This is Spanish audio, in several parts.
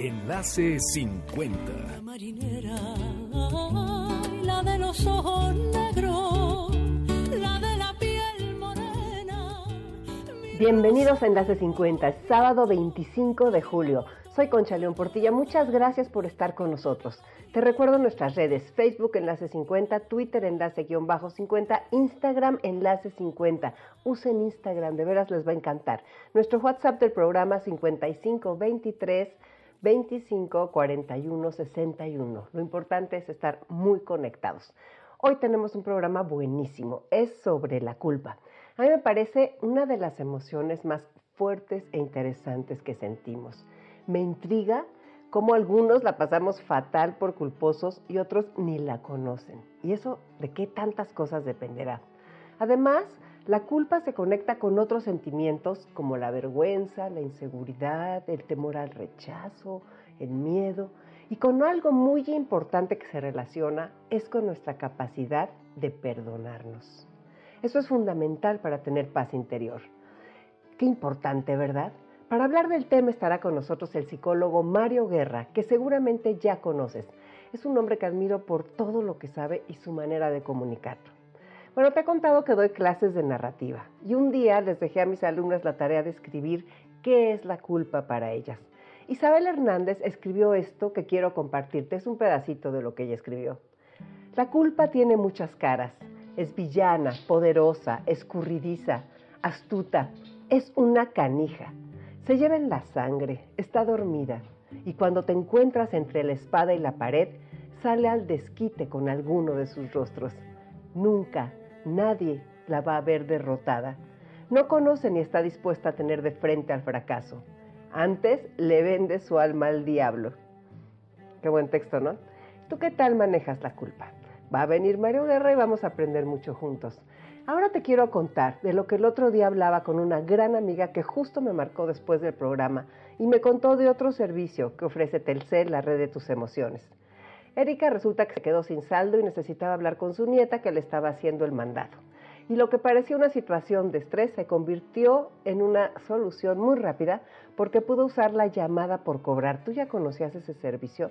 Enlace 50. La marinera, la de los ojos negros, la de la piel morena. Bienvenidos a Enlace 50, sábado 25 de julio. Soy Concha León Portilla, muchas gracias por estar con nosotros. Te recuerdo nuestras redes, Facebook Enlace 50, Twitter Enlace-50, Instagram Enlace 50. Usen Instagram, de veras les va a encantar. Nuestro WhatsApp del programa 5523 25 41 61. Lo importante es estar muy conectados. Hoy tenemos un programa buenísimo, es sobre la culpa. A mí me parece una de las emociones más fuertes e interesantes que sentimos. Me intriga cómo algunos la pasamos fatal por culposos y otros ni la conocen. Y eso de qué tantas cosas dependerá. Además, la culpa se conecta con otros sentimientos como la vergüenza, la inseguridad, el temor al rechazo, el miedo y con algo muy importante que se relaciona es con nuestra capacidad de perdonarnos. Eso es fundamental para tener paz interior. Qué importante, ¿verdad? Para hablar del tema estará con nosotros el psicólogo Mario Guerra, que seguramente ya conoces. Es un hombre que admiro por todo lo que sabe y su manera de comunicarlo. Bueno, te he contado que doy clases de narrativa y un día les dejé a mis alumnas la tarea de escribir qué es la culpa para ellas. Isabel Hernández escribió esto que quiero compartirte, es un pedacito de lo que ella escribió. La culpa tiene muchas caras, es villana, poderosa, escurridiza, astuta, es una canija. Se lleva en la sangre, está dormida y cuando te encuentras entre la espada y la pared, sale al desquite con alguno de sus rostros. Nunca, nadie la va a ver derrotada. No conoce ni está dispuesta a tener de frente al fracaso. Antes le vende su alma al diablo. Qué buen texto, ¿no? ¿Tú qué tal manejas la culpa? Va a venir Mario Guerra y vamos a aprender mucho juntos. Ahora te quiero contar de lo que el otro día hablaba con una gran amiga que justo me marcó después del programa y me contó de otro servicio que ofrece Telcel, la red de tus emociones. Erika resulta que se quedó sin saldo y necesitaba hablar con su nieta que le estaba haciendo el mandado. Y lo que parecía una situación de estrés se convirtió en una solución muy rápida porque pudo usar la llamada por cobrar. ¿Tú ya conocías ese servicio?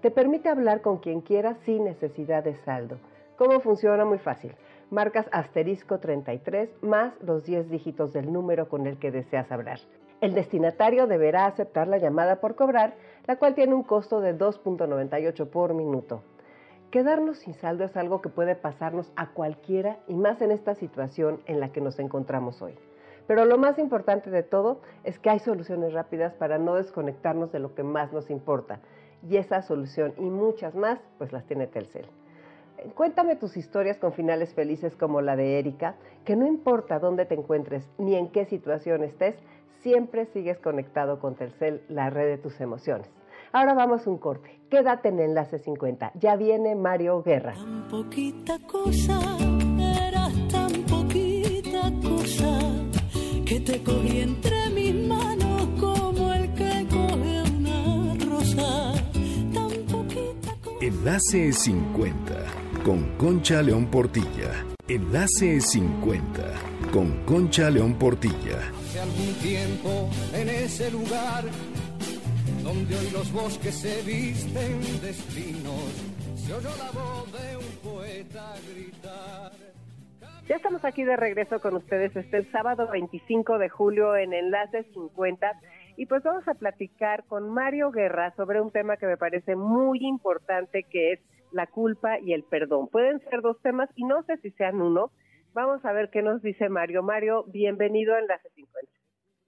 Te permite hablar con quien quieras sin necesidad de saldo. ¿Cómo funciona? Muy fácil. Marcas asterisco 33 más los 10 dígitos del número con el que deseas hablar. El destinatario deberá aceptar la llamada por cobrar, la cual tiene un costo de 2.98 por minuto. Quedarnos sin saldo es algo que puede pasarnos a cualquiera y más en esta situación en la que nos encontramos hoy. Pero lo más importante de todo es que hay soluciones rápidas para no desconectarnos de lo que más nos importa. Y esa solución y muchas más, pues las tiene Telcel. Cuéntame tus historias con finales felices como la de Erika, que no importa dónde te encuentres ni en qué situación estés, siempre sigues conectado con Telcel, la red de tus emociones. Ahora vamos a un corte. Quédate en Enlace 50. Ya viene Mario Guerra. Tan poquita cosa, eras tan poquita cosa, que te cogí entre mis manos como el que coge una rosa. Tan poquita cosa. Enlace 50 con Concha León Portilla. Enlace 50 con Concha León Portilla. Algún tiempo en ese lugar donde hoy los bosques se visten de se oyó la voz de un poeta gritar. Ya estamos aquí de regreso con ustedes este sábado 25 de julio en Enlace 50 y pues vamos a platicar con Mario Guerra sobre un tema que me parece muy importante que es la culpa y el perdón. Pueden ser dos temas y no sé si sean uno. Vamos a ver qué nos dice Mario. Mario, bienvenido a Enlace 50.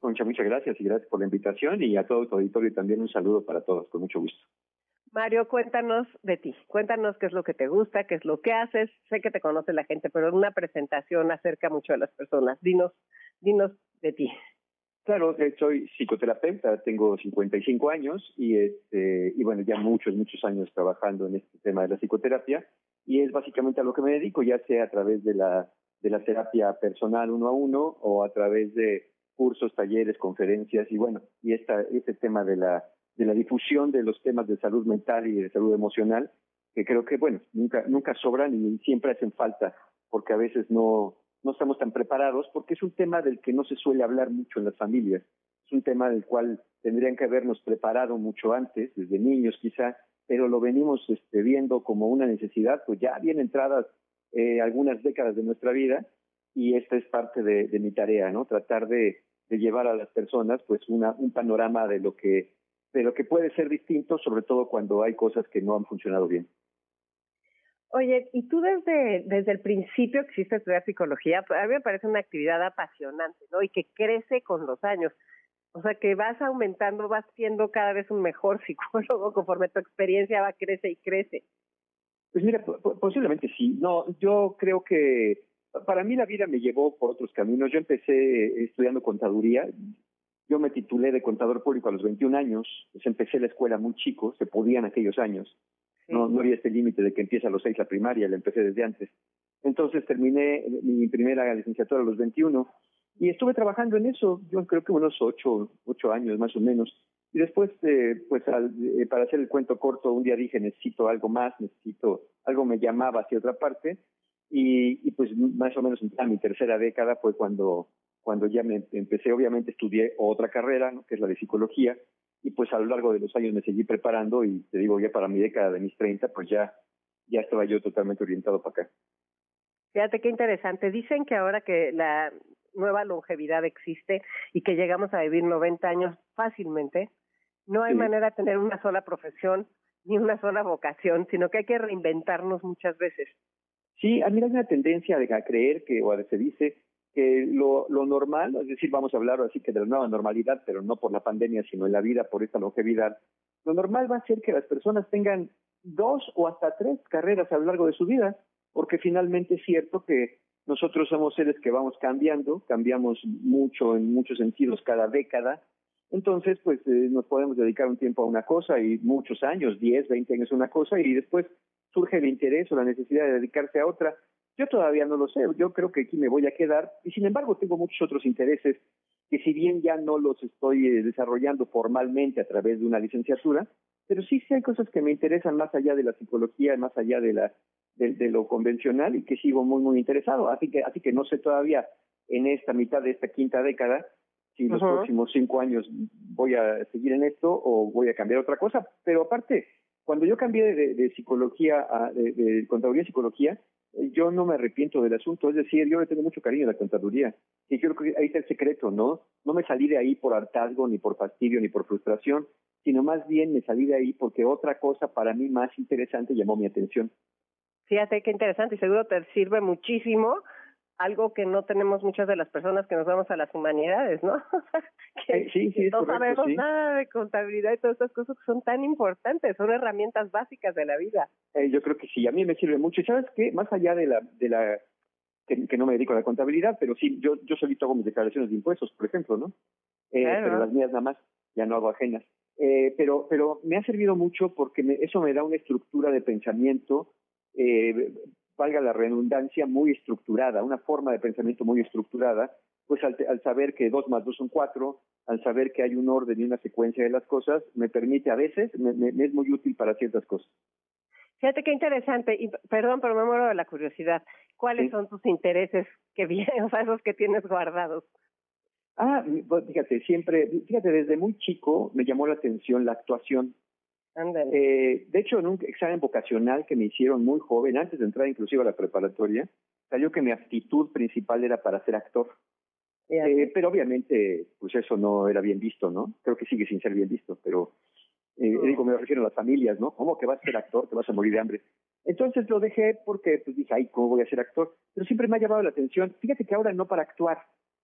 Concha, muchas gracias y gracias por la invitación y a todo tu auditorio también un saludo para todos, con mucho gusto. Mario, cuéntanos de ti. Cuéntanos qué es lo que te gusta, qué es lo que haces. Sé que te conoce la gente, pero una presentación acerca mucho a las personas. Dinos, dinos de ti. Claro, soy psicoterapeuta, tengo 55 años y, este, y bueno, ya muchos, muchos años trabajando en este tema de la psicoterapia y es básicamente a lo que me dedico, ya sea a través de la, de la terapia personal uno a uno o a través de cursos, talleres, conferencias y bueno, y esta, este tema de la, de la difusión de los temas de salud mental y de salud emocional, que creo que bueno, nunca, nunca sobran y siempre hacen falta porque a veces no, no estamos tan preparados porque es un tema del que no se suele hablar mucho en las familias. Es un tema del cual tendrían que habernos preparado mucho antes, desde niños quizá, pero lo venimos este, viendo como una necesidad, pues ya bien entradas eh, algunas décadas de nuestra vida y esta es parte de, mi tarea, ¿no? Tratar de, de, llevar a las personas pues una, un panorama de lo que de lo que puede ser distinto, sobre todo cuando hay cosas que no han funcionado bien. Oye, y tú desde, desde el principio que hiciste estudiar psicología, pues, a mí me parece una actividad apasionante, ¿no? Y que crece con los años. O sea, que vas aumentando, vas siendo cada vez un mejor psicólogo conforme tu experiencia va, crece y crece. Pues mira, posiblemente sí. No, yo creo que para mí la vida me llevó por otros caminos. Yo empecé estudiando contaduría. Yo me titulé de contador público a los 21 años. Pues empecé la escuela muy chico, se podía en aquellos años. No, no había este límite de que empieza a los seis la primaria, la empecé desde antes. Entonces terminé mi primera licenciatura a los 21 y estuve trabajando en eso, yo creo que unos ocho, ocho años más o menos. Y después, eh, pues al, eh, para hacer el cuento corto, un día dije, necesito algo más, necesito, algo me llamaba hacia otra parte. Y, y pues más o menos en mi tercera década fue cuando, cuando ya me empecé, obviamente estudié otra carrera, ¿no? que es la de psicología, y pues a lo largo de los años me seguí preparando y te digo, ya para mi década de mis 30, pues ya, ya estaba yo totalmente orientado para acá. Fíjate qué interesante. Dicen que ahora que la nueva longevidad existe y que llegamos a vivir 90 años fácilmente, no hay manera de tener una sola profesión ni una sola vocación, sino que hay que reinventarnos muchas veces. Sí, a mí hay una tendencia a creer que, o a se dice, que lo, lo normal, es decir, vamos a hablar así que de la nueva normalidad, pero no por la pandemia, sino en la vida, por esta longevidad, lo normal va a ser que las personas tengan dos o hasta tres carreras a lo largo de su vida, porque finalmente es cierto que nosotros somos seres que vamos cambiando, cambiamos mucho en muchos sentidos cada década, entonces pues eh, nos podemos dedicar un tiempo a una cosa y muchos años, 10, 20 años a una cosa y después surge el interés o la necesidad de dedicarse a otra. Yo todavía no lo sé, yo creo que aquí me voy a quedar y sin embargo tengo muchos otros intereses que si bien ya no los estoy eh, desarrollando formalmente a través de una licenciatura, pero sí, sí hay cosas que me interesan más allá de la psicología, más allá de la de, lo convencional y que sigo muy muy interesado, así que así que no sé todavía en esta mitad de esta quinta década si los próximos cinco años voy a seguir en esto o voy a cambiar otra cosa, pero aparte cuando yo cambié de, psicología a de, de contaduría a psicología yo no me arrepiento del asunto, es decir, yo le tengo mucho cariño a la contaduría y creo que ahí está el secreto, ¿no? No me salí de ahí por hartazgo, ni por fastidio, ni por frustración, sino más bien me salí de ahí porque otra cosa para mí más interesante llamó mi atención. Fíjate qué interesante y seguro te sirve muchísimo algo que no tenemos muchas de las personas que nos vamos a las humanidades, ¿no? que, sí, sí, no sabemos nada de contabilidad y todas estas cosas que son tan importantes, son herramientas básicas de la vida. Eh, yo creo que sí, a mí me sirve mucho. Sabes qué, más allá de la, de la que, no me dedico a la contabilidad, pero sí, yo, yo solito hago mis declaraciones de impuestos, por ejemplo, ¿no? Eh, Pero las mías nada más, ya no hago ajenas. Eh, pero, pero me ha servido mucho porque me, eso me da una estructura de pensamiento eh, valga la redundancia, muy estructurada, una forma de pensamiento muy estructurada, pues al, saber que dos más dos son cuatro, al saber que hay un orden y una secuencia de las cosas, me permite a veces, me, es muy útil para ciertas cosas. Fíjate qué interesante, y perdón, pero me muero de la curiosidad. ¿Cuáles son tus intereses que vienen, o sea, esos que tienes guardados? Ah, pues, fíjate, siempre, fíjate, desde muy chico me llamó la atención la actuación. Eh, de hecho, en un examen vocacional que me hicieron muy joven, antes de entrar inclusive a la preparatoria, salió que mi aptitud principal era para ser actor. Eh, pero obviamente, pues eso no era bien visto, ¿no? Creo que sigue sin ser bien visto, pero eh, digo, me refiero a las familias, ¿no? ¿Cómo que vas a ser actor? Te vas a morir de hambre. Entonces lo dejé porque pues dije, ay, ¿cómo voy a ser actor? Pero siempre me ha llamado la atención. Fíjate que ahora no para actuar,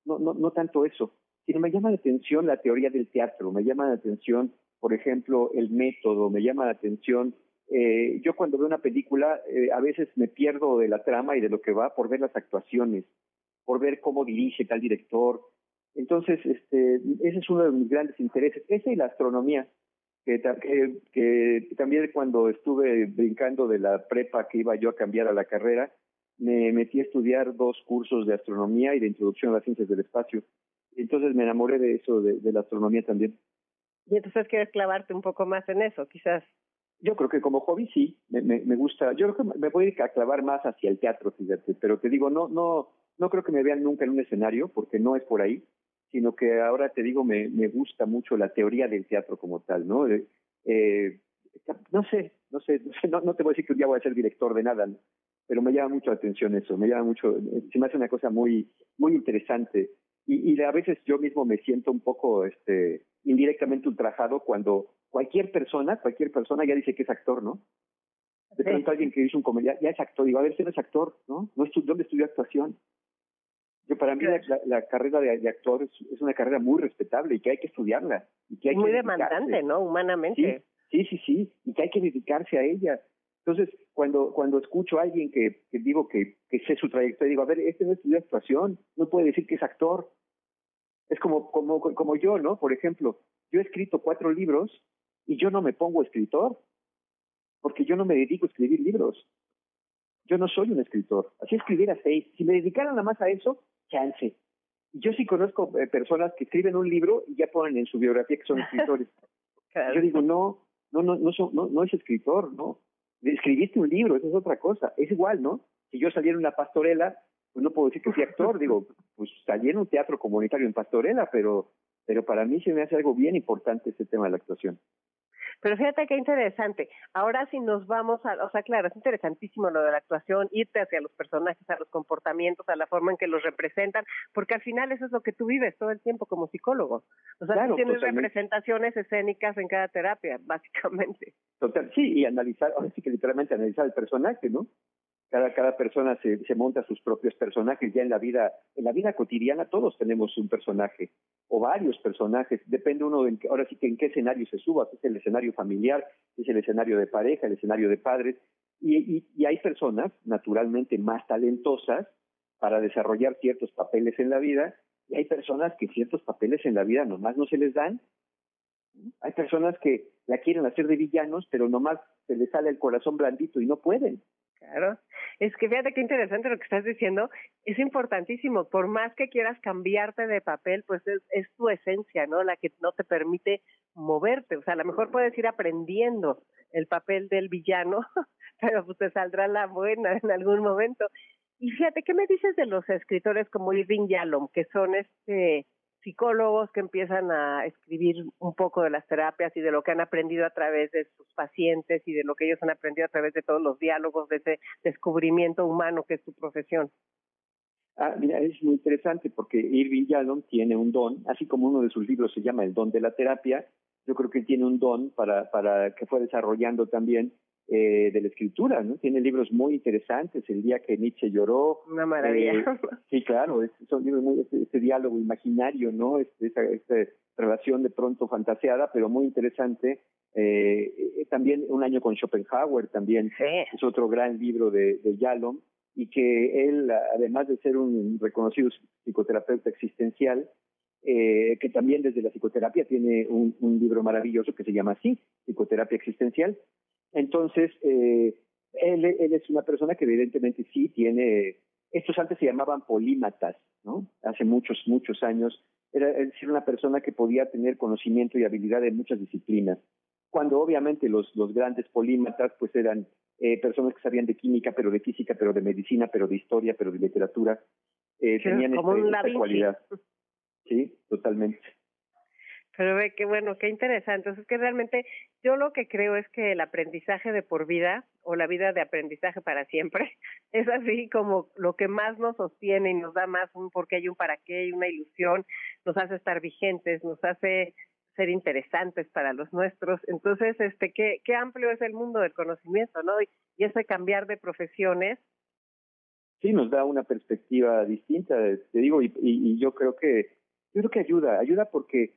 no, no, no tanto eso, sino me llama la atención la teoría del teatro, me llama la atención por ejemplo, el método, me llama la atención. Eh, yo cuando veo una película eh, a veces me pierdo de la trama y de lo que va por ver las actuaciones, por ver cómo dirige tal director, Entonces, este, ese es uno de mis grandes intereses, ese y la astronomía, que, que, también cuando estuve brincando de la prepa que iba yo a cambiar a la carrera, me metí a estudiar dos cursos de astronomía y de introducción a las ciencias del espacio. Entonces me enamoré de eso, de, la astronomía también. Y entonces quieres clavarte un poco más en eso, quizás. Yo creo que como hobby sí, me, me, gusta. Yo creo que me voy a clavar más hacia el teatro, fíjate. Pero te digo, no, no, no creo que me vean nunca en un escenario, porque no es por ahí sino que ahora te digo, me, me gusta mucho la teoría del teatro como tal, ¿no? Eh, eh no sé, no sé, no, no, te voy a decir que un día voy a ser director de nada, pero me llama mucho la atención eso, me llama mucho, se me hace una cosa muy, muy interesante. Y, y a veces yo mismo me siento un poco este, indirectamente ultrajado cuando cualquier persona, cualquier persona ya dice que es actor, ¿no? De pronto alguien que dice un comedia ya es actor, digo, a ver si no es actor, ¿no? no ¿Dónde estudió actuación? para mí la, carrera de, actor es, una carrera muy respetable y que hay que estudiarla. Y que hay muy demandante, ¿no? Humanamente. Sí, sí, sí, y que hay que dedicarse a ella. Entonces, cuando cuando escucho a alguien que, que digo que, que sé su trayectoria, digo, a ver, este no estudió actuación, no puede decir que es actor. Es como, como, como yo, ¿no? Por ejemplo, yo he escrito cuatro libros y yo no me pongo escritor, porque yo no me dedico a escribir libros. Yo no soy un escritor. Así escribiera seis. Si me dedicara nada más a eso, chance. Yo sí conozco eh, personas que escriben un libro y ya ponen en su biografía que son escritores. Yo digo, no, no, no, no, no, no es escritor, no. Escribiste un libro, eso es otra cosa. Es igual, ¿no? Si yo saliera en una pastorela, pues no puedo decir que fui actor, digo, pues salí en un teatro comunitario en pastorela, pero, pero para mí se me hace algo bien importante ese tema de la actuación. Pero fíjate qué interesante. Ahora si nos vamos a, o sea, claro, es interesantísimo lo de la actuación, irte hacia los personajes, a los comportamientos, a la forma en que los representan, porque al final eso es lo que tú vives todo el tiempo como psicólogo. O sea, tú tienes representaciones escénicas en cada terapia, básicamente. Total, sí, y analizar, ahora sí que literalmente analizar el personaje, ¿no? Cada, cada persona se, se monta sus propios personajes ya en la vida en la vida cotidiana todos tenemos un personaje o varios personajes depende uno de ahora sí que en qué escenario se suba si es el escenario familiar si es el escenario de pareja el escenario de padres y, y, y hay personas naturalmente más talentosas para desarrollar ciertos papeles en la vida y hay personas que ciertos papeles en la vida nomás no se les dan. Hay personas que la quieren hacer de villanos pero nomás se les sale el corazón blandito y no pueden Claro. Es que fíjate qué interesante lo que estás diciendo. Es importantísimo. Por más que quieras cambiarte de papel, pues es, es tu esencia, ¿no? La que no te permite moverte. O sea, a lo mejor puedes ir aprendiendo el papel del villano, pero pues te saldrá la buena en algún momento. Y fíjate, ¿qué me dices de los escritores como Irving Yalom, que son este psicólogos que empiezan a escribir un poco de las terapias y de lo que han aprendido a través de sus pacientes y de lo que ellos han aprendido a través de todos los diálogos, de ese descubrimiento humano que es su profesión. Ah, mira, es muy interesante porque Irving Yalom tiene un don, así como uno de sus libros se llama El don de la terapia, yo creo que tiene un don para, para que fue desarrollando también eh, de la escritura, ¿no? Tiene libros muy interesantes, El día que Nietzsche lloró. Una maravilla. Eh, sí, claro, es, son libros muy, este, diálogo imaginario, ¿no? Este, esta relación de pronto fantaseada, pero muy interesante. Eh, eh, también Un año con Schopenhauer, también es otro gran libro de, de Yalom, y que él, además de ser un reconocido psicoterapeuta existencial, eh, que también desde la psicoterapia tiene un, un, libro maravilloso que se llama así, Psicoterapia Existencial, entonces, eh, él, él es una persona que evidentemente sí tiene, estos antes se llamaban polímatas, ¿no? Hace muchos, muchos años. Era decir, una persona que podía tener conocimiento y habilidad en muchas disciplinas. Cuando obviamente los, los grandes polímatas pues eran eh, personas que sabían de química, pero de física, pero de medicina, pero de historia, pero de literatura. Eh, tenían como este, esta cualidad. Sí, totalmente. Pero ve qué bueno, qué interesante. es que realmente yo lo que creo es que el aprendizaje de por vida o la vida de aprendizaje para siempre es así como lo que más nos sostiene y nos da más un por qué hay un para qué y una ilusión, nos hace estar vigentes, nos hace ser interesantes para los nuestros. Entonces, este, qué, qué amplio es el mundo del conocimiento, ¿no? Y, ese cambiar de profesiones. Sí, nos da una perspectiva distinta, te digo, y, y yo creo que, yo creo que ayuda, ayuda porque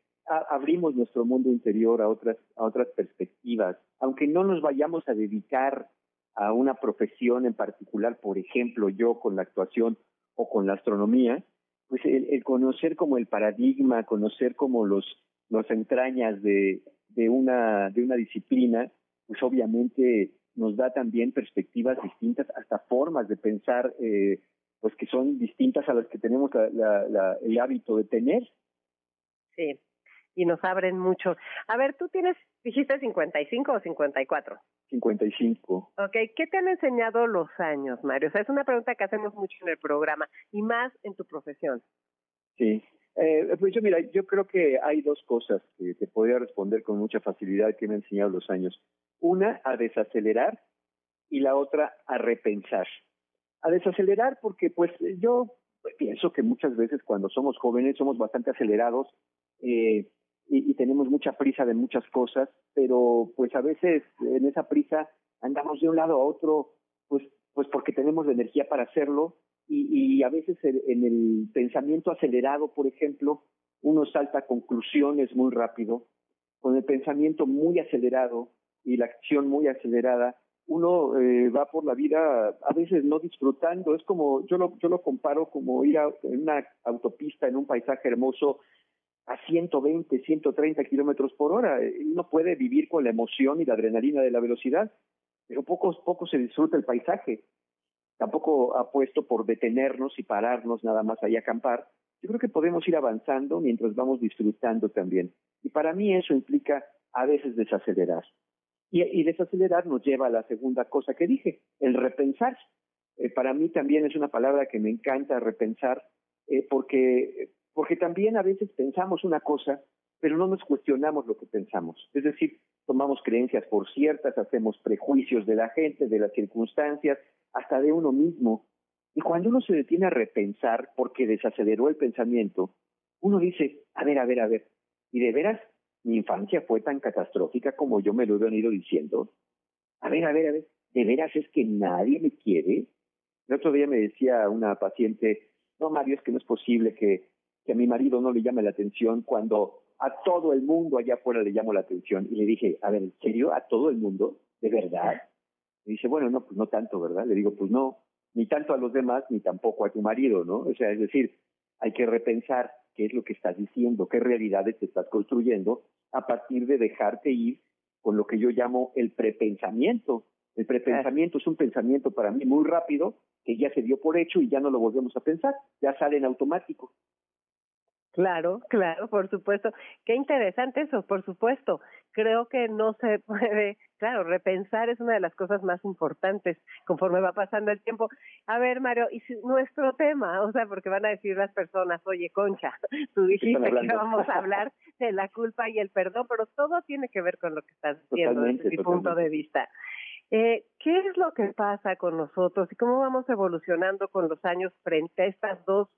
abrimos nuestro mundo interior a otras, a otras perspectivas. Aunque no nos vayamos a dedicar a una profesión en particular, por ejemplo, yo con la actuación o con la astronomía, pues el, conocer como el paradigma, conocer como los entrañas de, de una de una disciplina, pues obviamente nos da también perspectivas distintas, hasta formas de pensar, eh, pues que son distintas a las que tenemos el hábito de tener. Sí, y nos abren mucho. A ver, tú tienes, dijiste 55 o 54. 55. Ok, ¿qué te han enseñado los años, Mario? O sea, es una pregunta que hacemos mucho en el programa y más en tu profesión. Sí, eh, pues yo mira, yo creo que hay dos cosas que te podría responder con mucha facilidad que me han enseñado los años. Una, a desacelerar y la otra, a repensar. A desacelerar porque pues yo pienso que muchas veces cuando somos jóvenes somos bastante acelerados eh, y, tenemos mucha prisa de muchas cosas, pero pues a veces en esa prisa andamos de un lado a otro, pues, pues porque tenemos la energía para hacerlo y, y a veces en el pensamiento acelerado, por ejemplo, uno salta a conclusiones muy rápido, con el pensamiento muy acelerado y la acción muy acelerada, uno eh, va por la vida a veces no disfrutando, es como, yo lo, yo lo comparo como ir a, en una autopista, en un paisaje hermoso, a 120, 130 kilómetros por hora. Uno puede vivir con la emoción y la adrenalina de la velocidad, pero poco, poco se disfruta el paisaje. Tampoco apuesto por detenernos y pararnos nada más ahí a acampar. Yo creo que podemos ir avanzando mientras vamos disfrutando también. Y para mí eso implica a veces desacelerar. Y, desacelerar nos lleva a la segunda cosa que dije, el repensar. Eh, para mí también es una palabra que me encanta repensar, eh, porque porque también a veces pensamos una cosa, pero no nos cuestionamos lo que pensamos. Es decir, tomamos creencias por ciertas, hacemos prejuicios de la gente, de las circunstancias, hasta de uno mismo. Y cuando uno se detiene a repensar porque desaceleró el pensamiento, uno dice, a ver, a ver, a ver, ¿y de veras mi infancia fue tan catastrófica como yo me lo he venido diciendo? A ver, a ver, a ver, ¿de veras es que nadie me quiere? El otro día me decía una paciente, no, Mario, es que no es posible que que a mi marido no le llame la atención cuando a todo el mundo allá afuera le llamo la atención. Y le dije, a ver, ¿en serio? ¿A todo el mundo? ¿De verdad? Y dice, bueno, no, pues no tanto, ¿verdad? Le digo, pues no, ni tanto a los demás, ni tampoco a tu marido, ¿no? O sea, es decir, hay que repensar qué es lo que estás diciendo, qué realidades te estás construyendo a partir de dejarte ir con lo que yo llamo el prepensamiento. El prepensamiento es un pensamiento para mí muy rápido que ya se dio por hecho y ya no lo volvemos a pensar, ya sale en automático. Claro, claro, por supuesto. Qué interesante eso, por supuesto. Creo que no se puede, claro, repensar es una de las cosas más importantes conforme va pasando el tiempo. A ver, Mario, y si nuestro tema, o sea, porque van a decir las personas, oye, Concha, tú dijiste que vamos a hablar de la culpa y el perdón, pero todo tiene que ver con lo que estás diciendo desde mi punto de vista. Eh, ¿Qué es lo que pasa con nosotros y cómo vamos evolucionando con los años frente a estas dos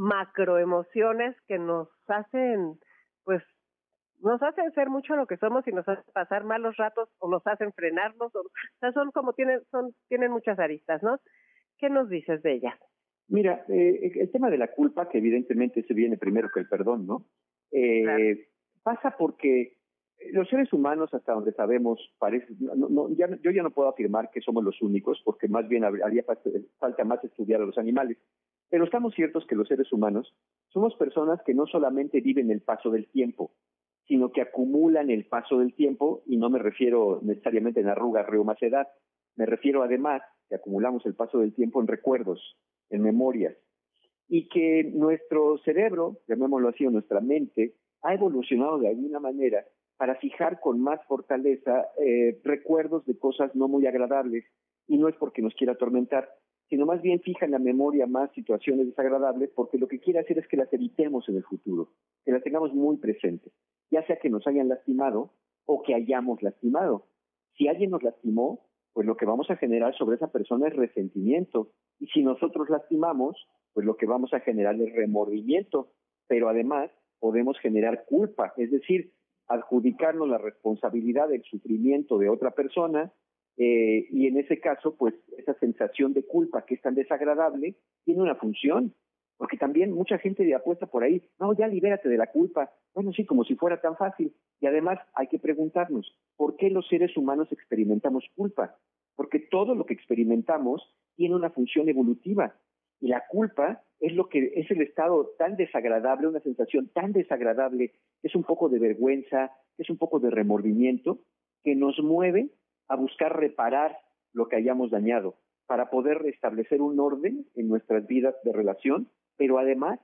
macroemociones que nos hacen, pues, nos hacen ser mucho lo que somos y nos hacen pasar malos ratos o nos hacen frenarnos, o, sea, son como tienen, son, tienen muchas aristas, ¿no? ¿Qué nos dices de ellas? Mira, eh, el tema de la culpa, que evidentemente se viene primero que el perdón, ¿no? Eh, Pasa porque los seres humanos, hasta donde sabemos, parece, no, ya, yo ya no puedo afirmar que somos los únicos, porque más bien haría falta más estudiar a los animales. Pero estamos ciertos que los seres humanos somos personas que no solamente viven el paso del tiempo, sino que acumulan el paso del tiempo, y no me refiero necesariamente en arrugas, reumas, edad, me refiero además que acumulamos el paso del tiempo en recuerdos, en memorias, y que nuestro cerebro, llamémoslo así, o nuestra mente, ha evolucionado de alguna manera para fijar con más fortaleza eh, recuerdos de cosas no muy agradables, y no es porque nos quiera atormentar, sino más bien fija en la memoria más situaciones desagradables porque lo que quiere hacer es que las evitemos en el futuro, que las tengamos muy presentes, ya sea que nos hayan lastimado o que hayamos lastimado. Si alguien nos lastimó, pues lo que vamos a generar sobre esa persona es resentimiento. Y si nosotros lastimamos, pues lo que vamos a generar es remordimiento. Pero además podemos generar culpa, es decir, adjudicarnos la responsabilidad del sufrimiento de otra persona eh, y en ese caso, pues esa sensación de culpa que es tan desagradable tiene una función, porque también mucha gente apuesta por ahí, no, ya libérate de la culpa, bueno, sí, como si fuera tan fácil. Y además hay que preguntarnos, ¿por qué los seres humanos experimentamos culpa? Porque todo lo que experimentamos tiene una función evolutiva y la culpa es lo que es el estado tan desagradable, una sensación tan desagradable, es un poco de vergüenza, es un poco de remordimiento, que nos mueve a buscar reparar lo que hayamos dañado, para poder restablecer un orden en nuestras vidas de relación, pero además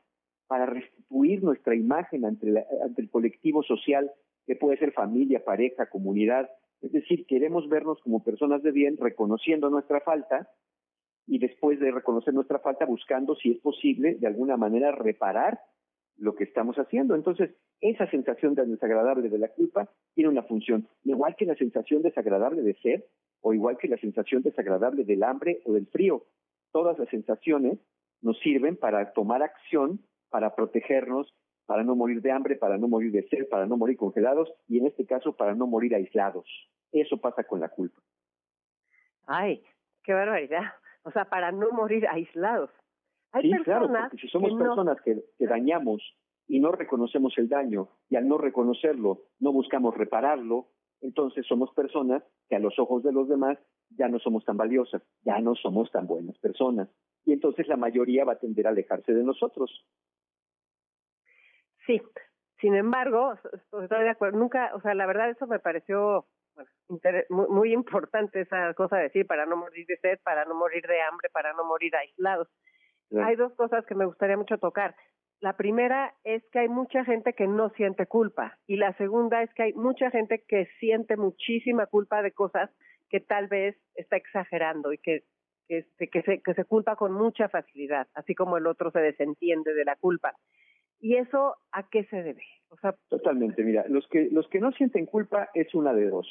para restituir nuestra imagen ante, ante el colectivo social, que puede ser familia, pareja, comunidad. Es decir, queremos vernos como personas de bien, reconociendo nuestra falta y después de reconocer nuestra falta, buscando, si es posible, de alguna manera reparar lo que estamos haciendo. Entonces, esa sensación desagradable de la culpa tiene una función, igual que la sensación desagradable de sed o igual que la sensación desagradable del hambre o del frío. Todas las sensaciones nos sirven para tomar acción, para protegernos, para no morir de hambre, para no morir de sed, para no morir congelados y en este caso para no morir aislados. Eso pasa con la culpa. Ay, qué barbaridad. O sea, para no morir aislados. Hay sí, claro, porque si somos personas que, dañamos y no reconocemos el daño y al no reconocerlo no buscamos repararlo, entonces somos personas que a los ojos de los demás ya no somos tan valiosas, ya no somos tan buenas personas. Y entonces la mayoría va a tender a alejarse de nosotros. Sí, sin embargo, estoy de acuerdo, nunca, o sea, la verdad eso me pareció muy, muy, importante esa cosa de decir, para no morir de sed, para no morir de hambre, para no morir aislados. Hay dos cosas que me gustaría mucho tocar. La primera es que hay mucha gente que no siente culpa y la segunda es que hay mucha gente que siente muchísima culpa de cosas que tal vez está exagerando y que que, este, que, se, que se culpa con mucha facilidad, así como el otro se desentiende de la culpa. ¿Y eso a qué se debe? O sea, Totalmente, mira, los que, los que no sienten culpa es una de dos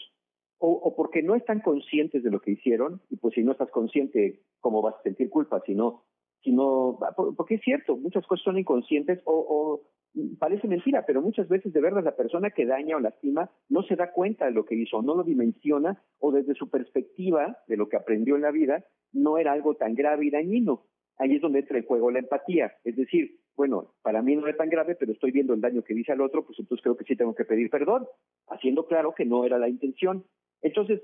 o, porque no están conscientes de lo que hicieron, y pues si no estás consciente, ¿cómo vas a sentir culpa? Si no, si no, porque es cierto, muchas cosas son inconscientes o, o parece mentira, pero muchas veces de verdad la persona que daña o lastima no se da cuenta de lo que hizo, no lo dimensiona o desde su perspectiva de lo que aprendió en la vida no era algo tan grave y dañino. Ahí es donde entra el juego la empatía, es decir, bueno, para mí no es tan grave, pero estoy viendo el daño que dice al otro, pues entonces creo que sí tengo que pedir perdón, haciendo claro que no era la intención. Entonces,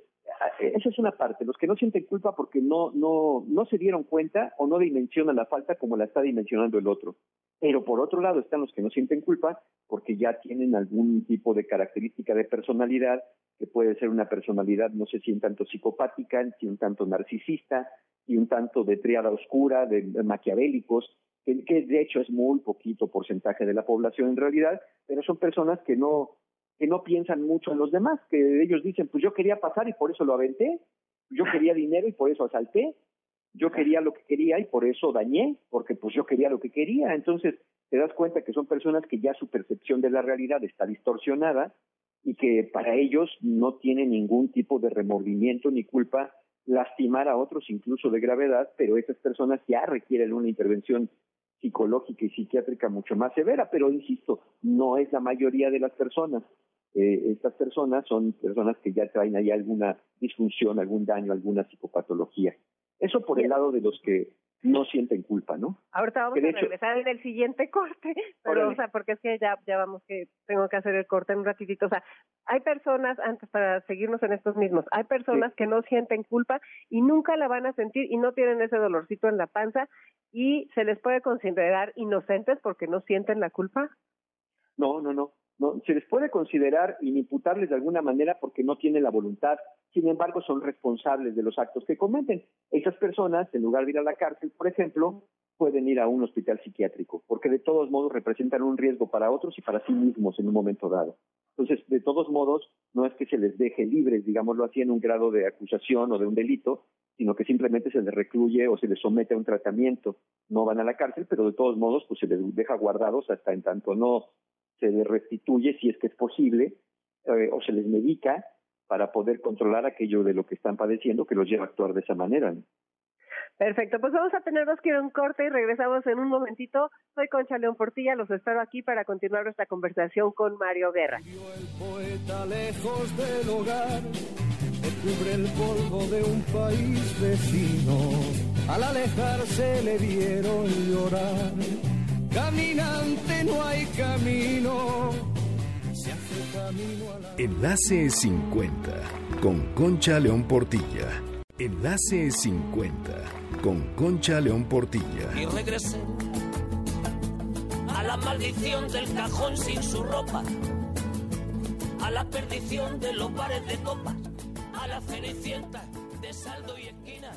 esa es una parte, los que no sienten culpa porque no, no, no se dieron cuenta o no dimensionan la falta como la está dimensionando el otro. Pero por otro lado están los que no sienten culpa porque ya tienen algún tipo de característica de personalidad, que puede ser una personalidad, no sé si un tanto psicopática, si un tanto narcisista, y un tanto de triada oscura, de, maquiavélicos, que, que de hecho es muy poquito porcentaje de la población en realidad, pero son personas que no, que no piensan mucho en los demás, que ellos dicen, pues yo quería pasar y por eso lo aventé, yo quería dinero y por eso asalté, yo quería lo que quería y por eso dañé, porque pues yo quería lo que quería. Entonces te das cuenta que son personas que ya su percepción de la realidad está distorsionada y que para ellos no tiene ningún tipo de remordimiento ni culpa lastimar a otros incluso de gravedad, pero esas personas ya requieren una intervención psicológica y psiquiátrica mucho más severa, pero insisto, no es la mayoría de las personas. Eh, estas personas son personas que ya traen ahí alguna disfunción, algún daño, alguna psicopatología. Eso por el lado de los que no sienten culpa, ¿no? Ahorita vamos a regresar en el siguiente corte, pero o sea, porque es que ya ya vamos que tengo que hacer el corte en un ratitito, o sea, hay personas antes para seguirnos en estos mismos, hay personas que no sienten culpa y nunca la van a sentir y no tienen ese dolorcito en la panza y se les puede considerar inocentes porque no sienten la culpa. No, no, no. No, se les puede considerar inimputables de alguna manera porque no tienen la voluntad, sin embargo son responsables de los actos que cometen. Esas personas, en lugar de ir a la cárcel, por ejemplo, pueden ir a un hospital psiquiátrico, porque de todos modos representan un riesgo para otros y para sí mismos en un momento dado. Entonces, de todos modos, no es que se les deje libres, digámoslo así, en un grado de acusación o de un delito, sino que simplemente se les recluye o se les somete a un tratamiento. No van a la cárcel, pero de todos modos, pues se les deja guardados hasta en tanto no se les restituye, si es que es posible, eh, o se les medica para poder controlar aquello de lo que están padeciendo que los lleva a actuar de esa manera. Perfecto, pues vamos a tenernos que ir a un corte y regresamos en un momentito. Soy Concha León Portilla, los espero aquí para continuar nuestra conversación con Mario Guerra. El poeta lejos del hogar, cubre el polvo de un país vecino. Al alejarse le vieron llorar Caminante no hay camino. Se hace camino a la... Enlace 50 con Concha León Portilla. Enlace 50 con Concha León Portilla. Y regresé maldición del cajón sin su ropa, a la perdición de los bares de copas, a la cenicienta de saldo y esquina.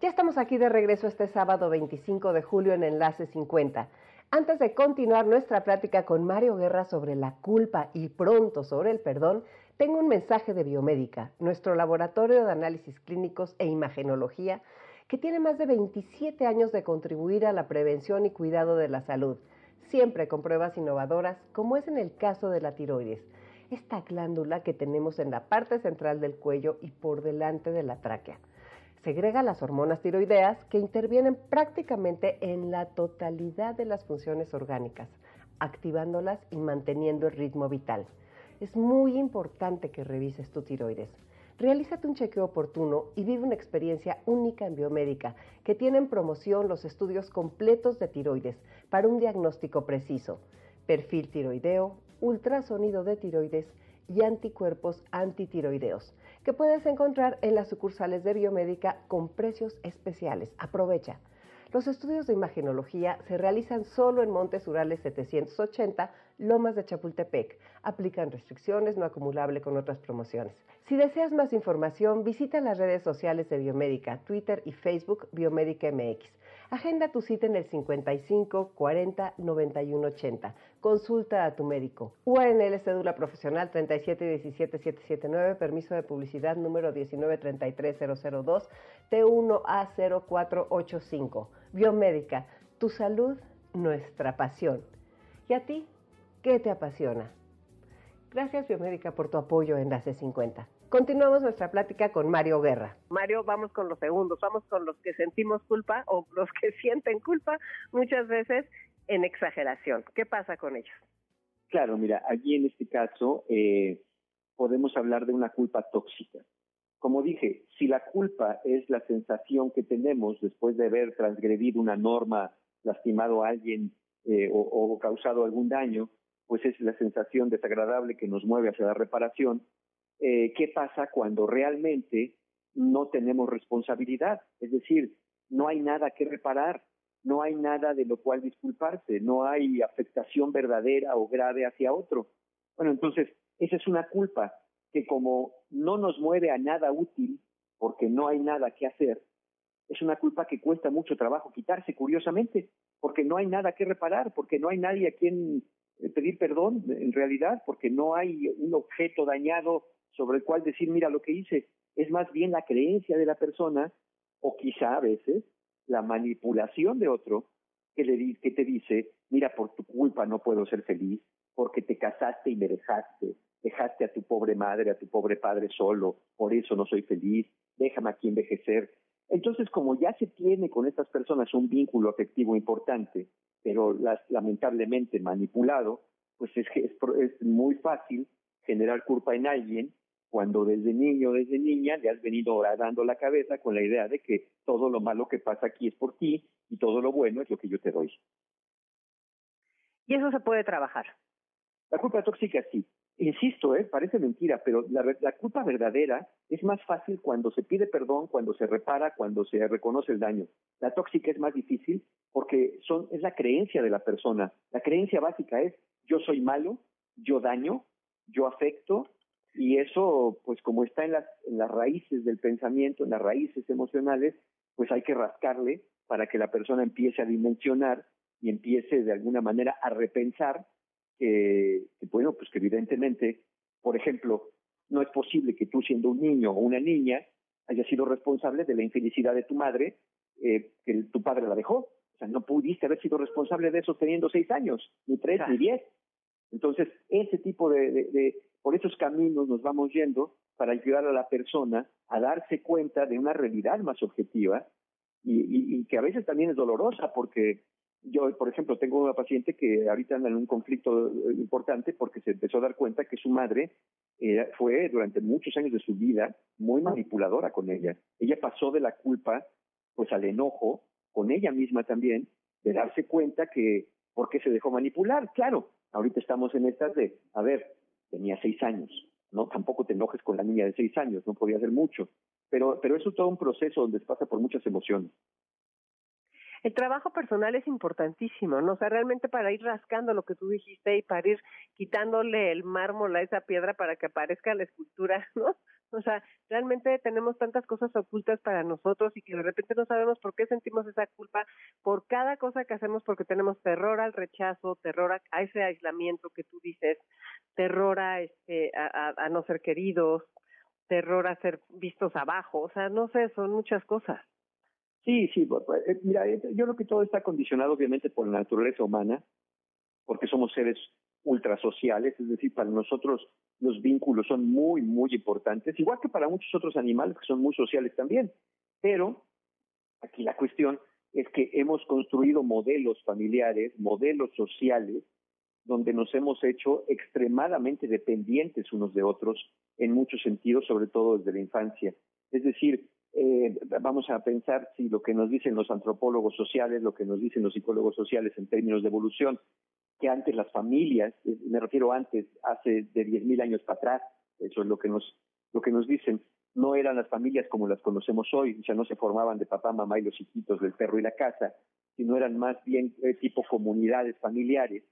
Ya estamos aquí de regreso este sábado 25 de julio en Enlace 50. Antes de continuar nuestra plática con Mario Guerra sobre la culpa y pronto sobre el perdón, tengo un mensaje de Biomédica, nuestro laboratorio de análisis clínicos e imagenología, que tiene más de 27 años de contribuir a la prevención y cuidado de la salud, siempre con pruebas innovadoras, como es en el caso de la tiroides, esta glándula que tenemos en la parte central del cuello y por delante de la tráquea segrega las hormonas tiroideas que intervienen prácticamente en la totalidad de las funciones orgánicas, activándolas y manteniendo el ritmo vital. Es muy importante que revises tu tiroides. Realízate un chequeo oportuno y vive una experiencia única en biomédica que tiene en promoción los estudios completos de tiroides para un diagnóstico preciso, perfil tiroideo, ultrasonido de tiroides y anticuerpos antitiroideos que puedes encontrar en las sucursales de Biomédica con precios especiales. Aprovecha. Los estudios de imagenología se realizan solo en Montes Urales 780, Lomas de Chapultepec. Aplican restricciones no acumulable con otras promociones. Si deseas más información, visita las redes sociales de Biomédica, Twitter y Facebook Biomédica MX. Agenda tu cita en el 55 40 91 80. Consulta a tu médico. UANL Cédula Profesional 3717779, permiso de publicidad número 1933002, T1A0485. Biomédica, tu salud, nuestra pasión. ¿Y a ti? ¿Qué te apasiona? Gracias Biomédica por tu apoyo en la C50. Continuamos nuestra plática con Mario Guerra. Mario, vamos con los segundos, vamos con los que sentimos culpa o los que sienten culpa muchas veces en exageración. ¿Qué pasa con ellos? Claro, mira, allí en este caso eh, podemos hablar de una culpa tóxica. Como dije, si la culpa es la sensación que tenemos después de haber transgredido una norma, lastimado a alguien eh, o, o causado algún daño, pues es la sensación desagradable que nos mueve hacia la reparación eh, qué pasa cuando realmente no tenemos responsabilidad. Es decir, no hay nada que reparar, no hay nada de lo cual disculparse, no hay afectación verdadera o grave hacia otro. Bueno, entonces, esa es una culpa que como no nos mueve a nada útil, porque no hay nada que hacer, es una culpa que cuesta mucho trabajo quitarse, curiosamente, porque no hay nada que reparar, porque no hay nadie a quien pedir perdón, en realidad, porque no hay un objeto dañado sobre el cual decir, mira lo que hice, es más bien la creencia de la persona o quizá a veces la manipulación de otro que, le, que te dice, mira, por tu culpa no puedo ser feliz, porque te casaste y me dejaste, dejaste a tu pobre madre, a tu pobre padre solo, por eso no soy feliz, déjame aquí envejecer. Entonces, como ya se tiene con estas personas un vínculo afectivo importante, pero las, lamentablemente manipulado, pues es es, es muy fácil generar culpa en alguien cuando desde niño desde niña le has venido dando la cabeza con la idea de que todo lo malo que pasa aquí es por ti y todo lo bueno es lo que yo te doy. Y eso se puede trabajar. La culpa tóxica sí. Insisto, ¿eh? parece mentira, pero la, la culpa verdadera es más fácil cuando se pide perdón, cuando se repara, cuando se reconoce el daño. La tóxica es más difícil porque son, es la creencia de la persona. La creencia básica es yo soy malo, yo daño, yo afecto, y eso, pues como está en las, en las raíces del pensamiento, en las raíces emocionales, pues hay que rascarle para que la persona empiece a dimensionar y empiece de alguna manera a repensar que, bueno, pues que evidentemente, por ejemplo, no es posible que tú siendo un niño o una niña hayas sido responsable de la infelicidad de tu madre, eh, que tu padre la dejó. O sea, no pudiste haber sido responsable de eso teniendo seis años, ni tres, ni diez. Entonces, ese tipo de, por esos caminos nos vamos yendo para ayudar a la persona a darse cuenta de una realidad más objetiva y, que a veces también es dolorosa porque yo, por ejemplo, tengo una paciente que ahorita anda en un conflicto eh, importante porque se empezó a dar cuenta que su madre eh, fue durante muchos años de su vida muy manipuladora con ella. Ella pasó de la culpa pues al enojo con ella misma también de darse cuenta que por qué se dejó manipular. Claro, ahorita estamos en estas de, a ver, tenía seis años, ¿no? Tampoco te enojes con la niña de seis años, no podía hacer mucho. pero, pero eso es todo un proceso donde se pasa por muchas emociones. El trabajo personal es importantísimo, ¿no? O sea, realmente para ir rascando lo que tú dijiste y para ir quitándole el mármol a esa piedra para que aparezca la escultura, ¿no? O sea, realmente tenemos tantas cosas ocultas para nosotros y que de repente no sabemos por qué sentimos esa culpa por cada cosa que hacemos porque tenemos terror al rechazo, terror a, ese aislamiento que tú dices, terror a, este, a, no ser queridos, terror a ser vistos abajo, o sea, no sé, son muchas cosas. Sí, sí, eh, mira, eh, yo creo que todo está condicionado obviamente por la naturaleza humana, porque somos seres ultrasociales, es decir, para nosotros los vínculos son muy, muy importantes, igual que para muchos otros animales que son muy sociales también. Pero aquí la cuestión es que hemos construido modelos familiares, modelos sociales, donde nos hemos hecho extremadamente dependientes unos de otros en muchos sentidos, sobre todo desde la infancia. Es decir, eh, vamos a pensar si lo que nos dicen los antropólogos sociales, lo que nos dicen los psicólogos sociales en términos de evolución, que antes las familias, eh, me refiero antes, hace de 10.000 años para atrás, eso es lo que nos lo que nos dicen, no eran las familias como las conocemos hoy, o sea, no se formaban de papá, mamá y los hijitos del perro y la casa, sino eran más bien eh, tipo comunidades familiares.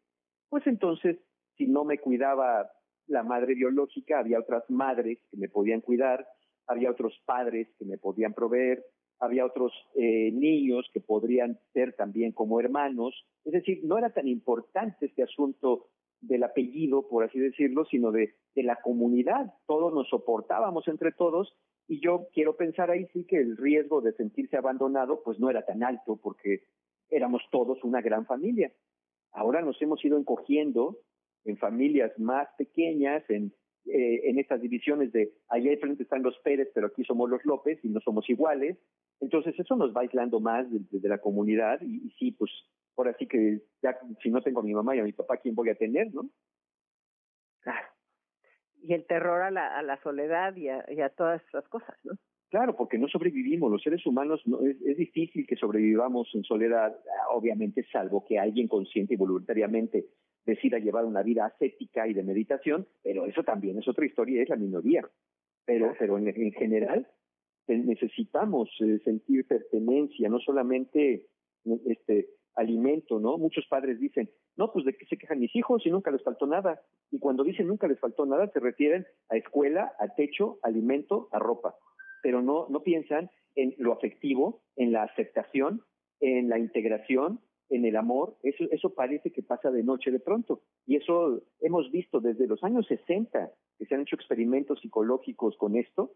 Pues entonces, si no me cuidaba la madre biológica, había otras madres que me podían cuidar, había otros padres que me podían proveer, había otros eh, niños que podrían ser también como hermanos. Es decir, no era tan importante este asunto del apellido, por así decirlo, sino de, la comunidad. Todos nos soportábamos entre todos y yo quiero pensar ahí sí que el riesgo de sentirse abandonado pues no era tan alto porque éramos todos una gran familia. Ahora nos hemos ido encogiendo en familias más pequeñas, en eh, en estas divisiones de allá al frente están los Pérez, pero aquí somos los López y no somos iguales. Entonces eso nos va aislando más de, la comunidad y, sí, pues ahora sí que ya si no tengo a mi mamá y a mi papá, ¿quién voy a tener, no? Claro. Y el terror a la, a la soledad y a, y a todas esas cosas, ¿no? Claro, porque no sobrevivimos. Los seres humanos no, es, es, difícil que sobrevivamos en soledad, obviamente, salvo que alguien consciente y voluntariamente decida llevar una vida ascética y de meditación, pero eso también es otra historia, es la minoría. Pero, pero en, general necesitamos eh, sentir pertenencia, no solamente este alimento, ¿no? Muchos padres dicen, no, pues de qué se quejan mis hijos y nunca les faltó nada. Y cuando dicen nunca les faltó nada, se refieren a escuela, a techo, alimento, a ropa. Pero no, no piensan en lo afectivo, en la aceptación, en la integración, en el amor, eso, eso parece que pasa de noche de pronto. Y eso hemos visto desde los años 60 que se han hecho experimentos psicológicos con esto,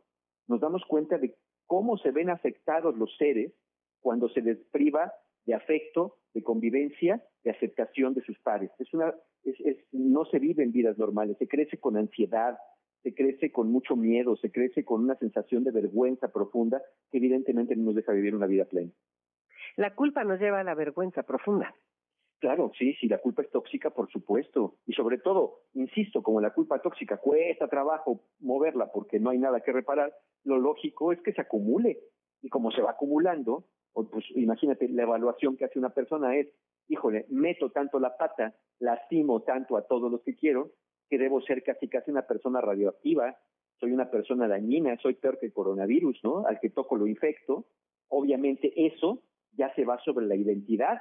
nos damos cuenta de cómo se ven afectados los seres cuando se les priva de afecto, de convivencia, de aceptación de sus pares. Es una, es, es, no se vive en vidas normales, se crece con ansiedad, se crece con mucho miedo, se crece con una sensación de vergüenza profunda que evidentemente no nos deja vivir una vida plena. La culpa nos lleva a la vergüenza profunda. Claro, sí, sí, la culpa es tóxica, por supuesto. Y sobre todo, insisto, como la culpa tóxica cuesta trabajo moverla porque no hay nada que reparar, lo lógico es que se acumule. Y como se va acumulando, pues imagínate, la evaluación que hace una persona es, híjole, meto tanto la pata, lastimo tanto a todos los que quiero, que debo ser casi casi una persona radioactiva, soy una persona dañina, soy peor que el coronavirus, ¿no? Al que toco lo infecto. Obviamente eso ya se va sobre la identidad,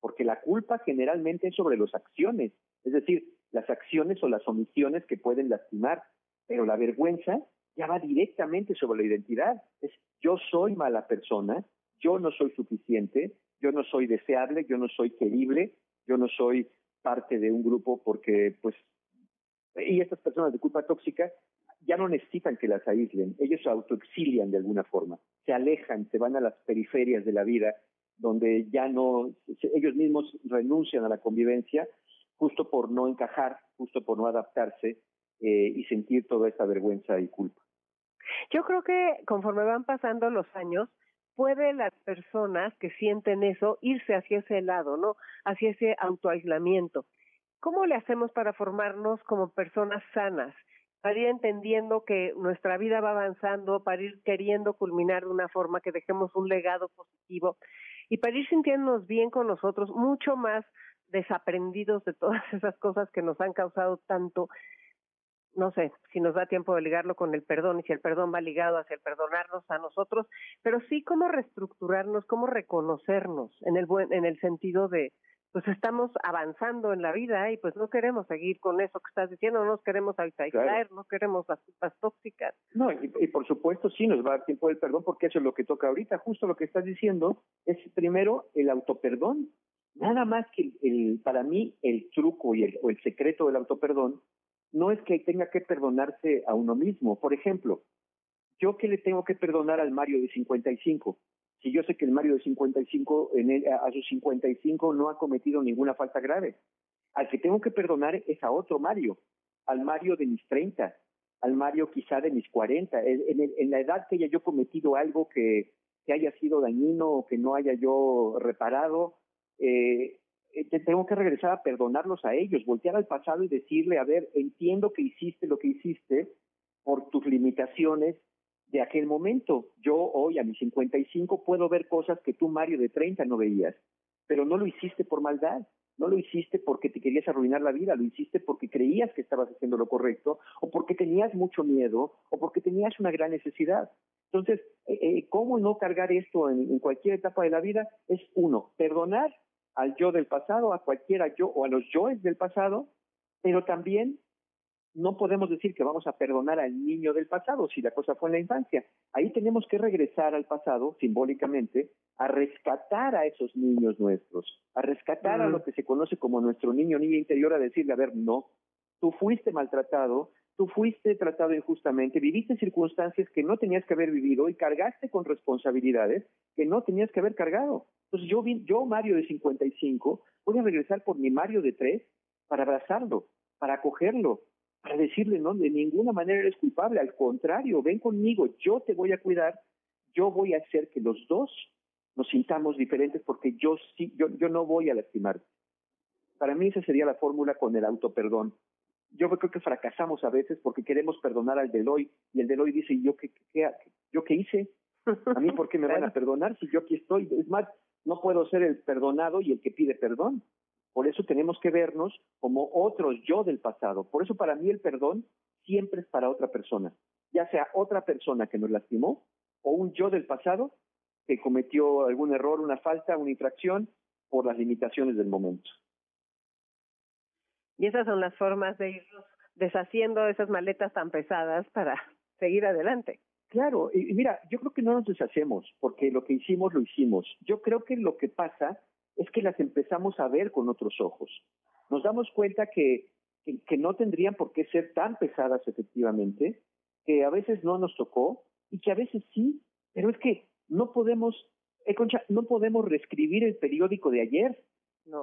porque la culpa generalmente es sobre las acciones, es decir, las acciones o las omisiones que pueden lastimar, pero la vergüenza ya va directamente sobre la identidad. Es yo soy mala persona, yo no soy suficiente, yo no soy deseable, yo no soy querible, yo no soy parte de un grupo porque pues y estas personas de culpa tóxica ya no necesitan que las aíslen, ellos se autoexilian de alguna forma, se alejan, se van a las periferias de la vida donde ya no, ellos mismos renuncian a la convivencia justo por no encajar, justo por no adaptarse eh, y sentir toda esta vergüenza y culpa. Yo creo que conforme van pasando los años, puede las personas que sienten eso irse hacia ese lado, ¿no? Hacia ese autoaislamiento. ¿Cómo le hacemos para formarnos como personas sanas? Para ir entendiendo que nuestra vida va avanzando, para ir queriendo culminar de una forma que dejemos un legado positivo y para ir sintiéndonos bien con nosotros, mucho más desaprendidos de todas esas cosas que nos han causado tanto. No sé si nos da tiempo de ligarlo con el perdón y si el perdón va ligado hacia el perdonarnos a nosotros, pero sí cómo reestructurarnos, cómo reconocernos en el buen, en el sentido de pues estamos avanzando en la vida y pues no queremos seguir con eso que estás diciendo, no nos queremos aislar, no queremos las culpas tóxicas. No, y, por supuesto sí nos va a dar tiempo del perdón porque eso es lo que toca ahorita, justo lo que estás diciendo es primero el autoperdón. Nada más que el, para mí el truco y el, o el secreto del autoperdón no es que tenga que perdonarse a uno mismo. Por ejemplo, yo que le tengo que perdonar al Mario de 55, si yo sé que el Mario de 55, en él, a sus 55 no ha cometido ninguna falta grave. Al que tengo que perdonar es a otro Mario, al Mario de mis 30, al Mario quizá de mis 40, en, en la edad que haya yo cometido algo que, que, haya sido dañino o que no haya yo reparado, eh, eh tengo que regresar a perdonarlos a ellos, voltear al pasado y decirle, a ver, entiendo que hiciste lo que hiciste por tus limitaciones, de aquel momento. Yo hoy a mis 55 puedo ver cosas que tú, Mario, de 30 no veías, pero no lo hiciste por maldad, no lo hiciste porque te querías arruinar la vida, lo hiciste porque creías que estabas haciendo lo correcto, o porque tenías mucho miedo, o porque tenías una gran necesidad. Entonces, eh, eh, ¿cómo no cargar esto en cualquier etapa de la vida? Es uno, perdonar al yo del pasado, a cualquiera yo o a los yoes del pasado, pero también no podemos decir que vamos a perdonar al niño del pasado si la cosa fue en la infancia. Ahí tenemos que regresar al pasado, simbólicamente, a rescatar a esos niños nuestros, a rescatar a lo que se conoce como nuestro niño niña interior, a decirle, a ver, no, tú fuiste maltratado, tú fuiste tratado injustamente, viviste circunstancias que no tenías que haber vivido y cargaste con responsabilidades que no tenías que haber cargado. Entonces yo, yo Mario de 55, voy a regresar por mi Mario de 3 para abrazarlo, para acogerlo, para decirle, no, de ninguna manera eres culpable, al contrario, ven conmigo, yo te voy a cuidar, yo voy a hacer que los dos nos sintamos diferentes porque yo sí, yo, yo no voy a lastimarte. Para mí esa sería la fórmula con el autoperdón. Yo creo que fracasamos a veces porque queremos perdonar al Deloy y el Deloy dice, ¿yo qué, qué, yo qué hice? A mí, ¿por qué me van a perdonar si yo aquí estoy? Es más, no puedo ser el perdonado y el que pide perdón. Por eso tenemos que vernos como otros yo del pasado. Por eso para mí el perdón siempre es para otra persona, ya sea otra persona que nos lastimó o un yo del pasado que cometió algún error, una falta, una infracción por las limitaciones del momento. Y esas son las formas de ir deshaciendo esas maletas tan pesadas para seguir adelante. Claro, y mira, yo creo que no nos deshacemos, porque lo que hicimos lo hicimos. Yo creo que lo que pasa es que las empezamos a ver con otros ojos. Nos damos cuenta que, que, no tendrían por qué ser tan pesadas efectivamente, que a veces no nos tocó y que a veces sí, pero es que no podemos, eh, Concha, no podemos reescribir el periódico de ayer.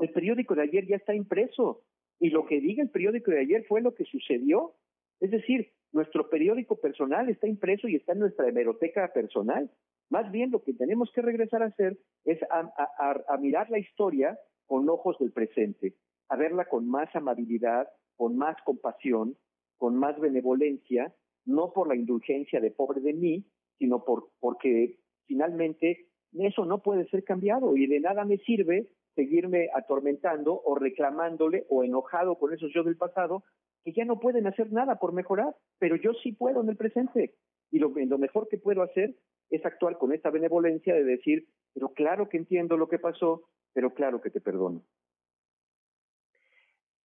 El periódico de ayer ya está impreso y lo que diga el periódico de ayer fue lo que sucedió. Es decir, nuestro periódico personal está impreso y está en nuestra hemeroteca personal. Más bien lo que tenemos que regresar a hacer es a, mirar la historia con ojos del presente, a verla con más amabilidad, con más compasión, con más benevolencia, no por la indulgencia de pobre de mí, sino por, porque finalmente eso no puede ser cambiado y de nada me sirve seguirme atormentando o reclamándole o enojado con esos yo del pasado que ya no pueden hacer nada por mejorar, pero yo sí puedo en el presente. Y lo, lo mejor que puedo hacer es actuar con esta benevolencia de decir, pero claro que entiendo lo que pasó, pero claro que te perdono.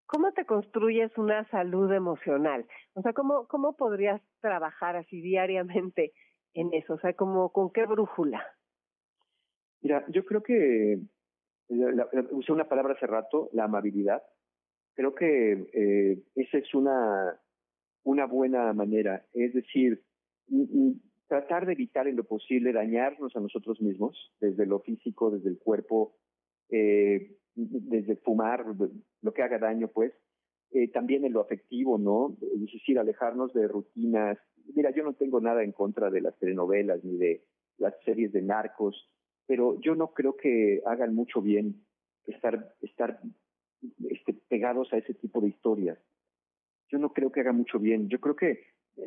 ¿Cómo te construyes una salud emocional? O sea, ¿cómo, cómo podrías trabajar así diariamente en eso? O sea, ¿cómo, ¿con qué brújula? Mira, yo creo que, usé una palabra hace rato, la amabilidad. Creo que eh, esa es una, una buena manera. Es decir, tratar de evitar en lo posible dañarnos a nosotros mismos, desde lo físico, desde el cuerpo, eh, desde fumar, lo que haga daño, pues, eh, también en lo afectivo, ¿no? Es decir, alejarnos de rutinas. Mira, yo no tengo nada en contra de las telenovelas ni de las series de narcos, pero yo no creo que hagan mucho bien estar, estar este, pegados a ese tipo de historias. Yo no creo que haga mucho bien. Yo creo que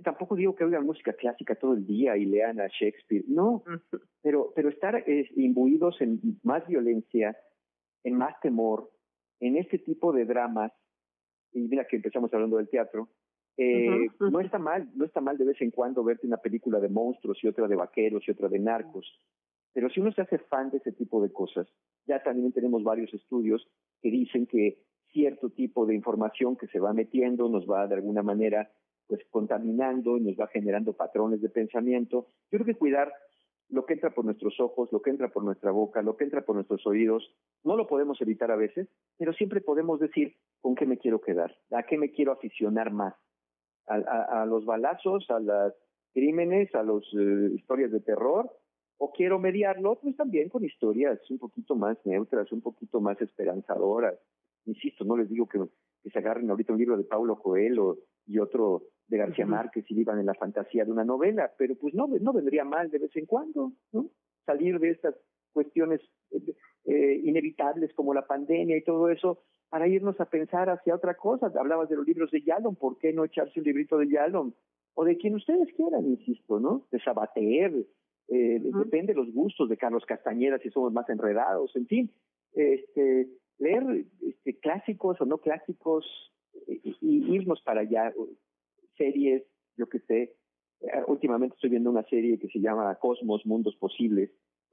tampoco digo que oigan música clásica todo el día y lean a Shakespeare, no, pero, pero estar imbuidos en más violencia, en más temor, en este tipo de dramas, y mira que empezamos hablando del teatro, Eh, No está mal, no está mal de vez en cuando verte una película de monstruos y otra de vaqueros y otra de narcos. Pero si uno se hace fan de ese tipo de cosas, ya también tenemos varios estudios que dicen que cierto tipo de información que se va metiendo nos va de alguna manera pues contaminando y nos va generando patrones de pensamiento. Yo creo que cuidar lo que entra por nuestros ojos, lo que entra por nuestra boca, lo que entra por nuestros oídos, no lo podemos evitar a veces, pero siempre podemos decir con qué me quiero quedar, a qué me quiero aficionar más, a, los balazos, a los crímenes, a las eh, historias de terror, o quiero mediarlo, pues también con historias un poquito más neutras, un poquito más esperanzadoras. Insisto, no les digo que, se agarren ahorita un libro de Paulo Coelho y otro de García Márquez y vivan en la fantasía de una novela, pero pues no, no vendría mal de vez en cuando, ¿no? Salir de estas cuestiones eh, eh, inevitables como la pandemia y todo eso para irnos a pensar hacia otra cosa. Hablabas de los libros de Yalom, ¿por qué no echarse un librito de Yalom? O de quien ustedes quieran, insisto, ¿no? De Sabater, eh, depende de los gustos de Carlos Castañeda si somos más enredados, en fin, este, leer este, clásicos o no clásicos y, irnos para allá, series, yo que sé, eh, últimamente estoy viendo una serie que se llama Cosmos, Mundos Posibles,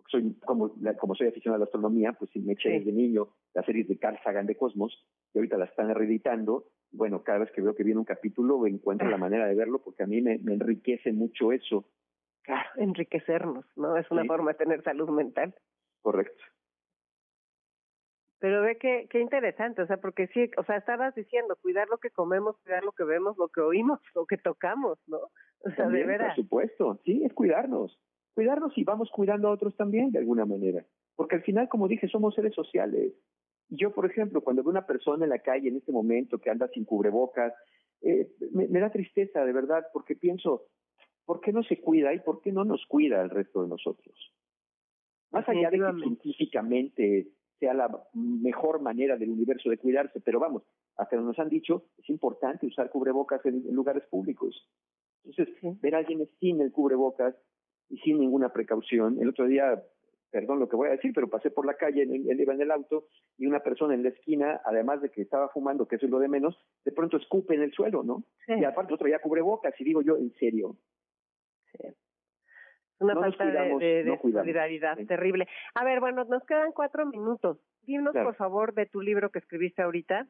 soy como, como soy aficionado a la astronomía, pues me eché desde niño las series de Carl Sagan de Cosmos, y ahorita la están reeditando, bueno, cada vez que veo que viene un capítulo encuentro la manera de verlo porque a mí me enriquece mucho eso, Claro, enriquecernos, ¿no? Es una forma de tener salud mental. Correcto. Pero ve que qué interesante, o sea, porque sí, o sea, estabas diciendo, cuidar lo que comemos, cuidar lo que vemos, lo que oímos, lo que tocamos, ¿no? O sea, de veras. Por supuesto, sí, es cuidarnos. Cuidarnos y vamos cuidando a otros también, de alguna manera. Porque al final, como dije, somos seres sociales. Yo, por ejemplo, cuando veo una persona en la calle en este momento que anda sin cubrebocas, eh, me da tristeza, de verdad, porque pienso, ¿por qué no se cuida y por qué no nos cuida el resto de nosotros? Más allá de que científicamente sea la mejor manera del universo de cuidarse, pero vamos, hasta nos han dicho, es importante usar cubrebocas en, lugares públicos. Entonces, ver a alguien sin el cubrebocas y sin ninguna precaución, el otro día, perdón lo que voy a decir, pero pasé por la calle, él iba en el auto y una persona en la esquina, además de que estaba fumando, que eso es lo de menos, de pronto escupe en el suelo, ¿no? Y aparte otro ya cubrebocas y digo yo, en serio, una falta de, solidaridad terrible. A ver, bueno, nos quedan cuatro minutos. Dinos, por favor, de tu libro que escribiste ahorita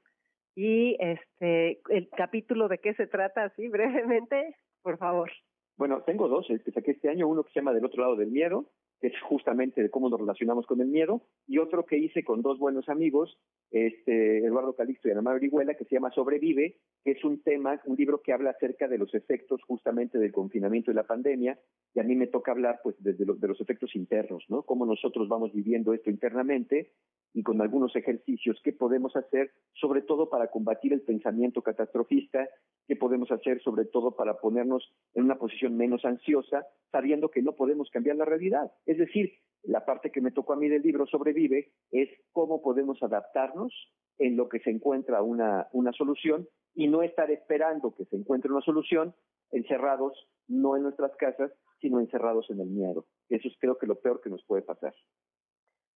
y este el capítulo de qué se trata, así brevemente, por favor. Bueno, tengo dos, el que saqué este año, uno que se llama Del otro lado del miedo, que es justamente de cómo nos relacionamos con el miedo, y otro que hice con dos buenos amigos, este, Eduardo Calixto y Ana María Orihuela, que se llama Sobrevive, que es un tema, un libro que habla acerca de los efectos justamente del confinamiento y la pandemia, y a mí me toca hablar pues desde de los efectos internos, ¿no? Cómo nosotros vamos viviendo esto internamente y con algunos ejercicios que podemos hacer, sobre todo para combatir el pensamiento catastrofista, que podemos hacer sobre todo para ponernos en una posición menos ansiosa, sabiendo que no podemos cambiar la realidad. Es decir, la parte que me tocó a mí del libro Sobrevive es cómo podemos adaptarnos en lo que se encuentra una, una solución y no estar esperando que se encuentre una solución encerrados no en nuestras casas, sino encerrados en el miedo. Eso es creo que lo peor que nos puede pasar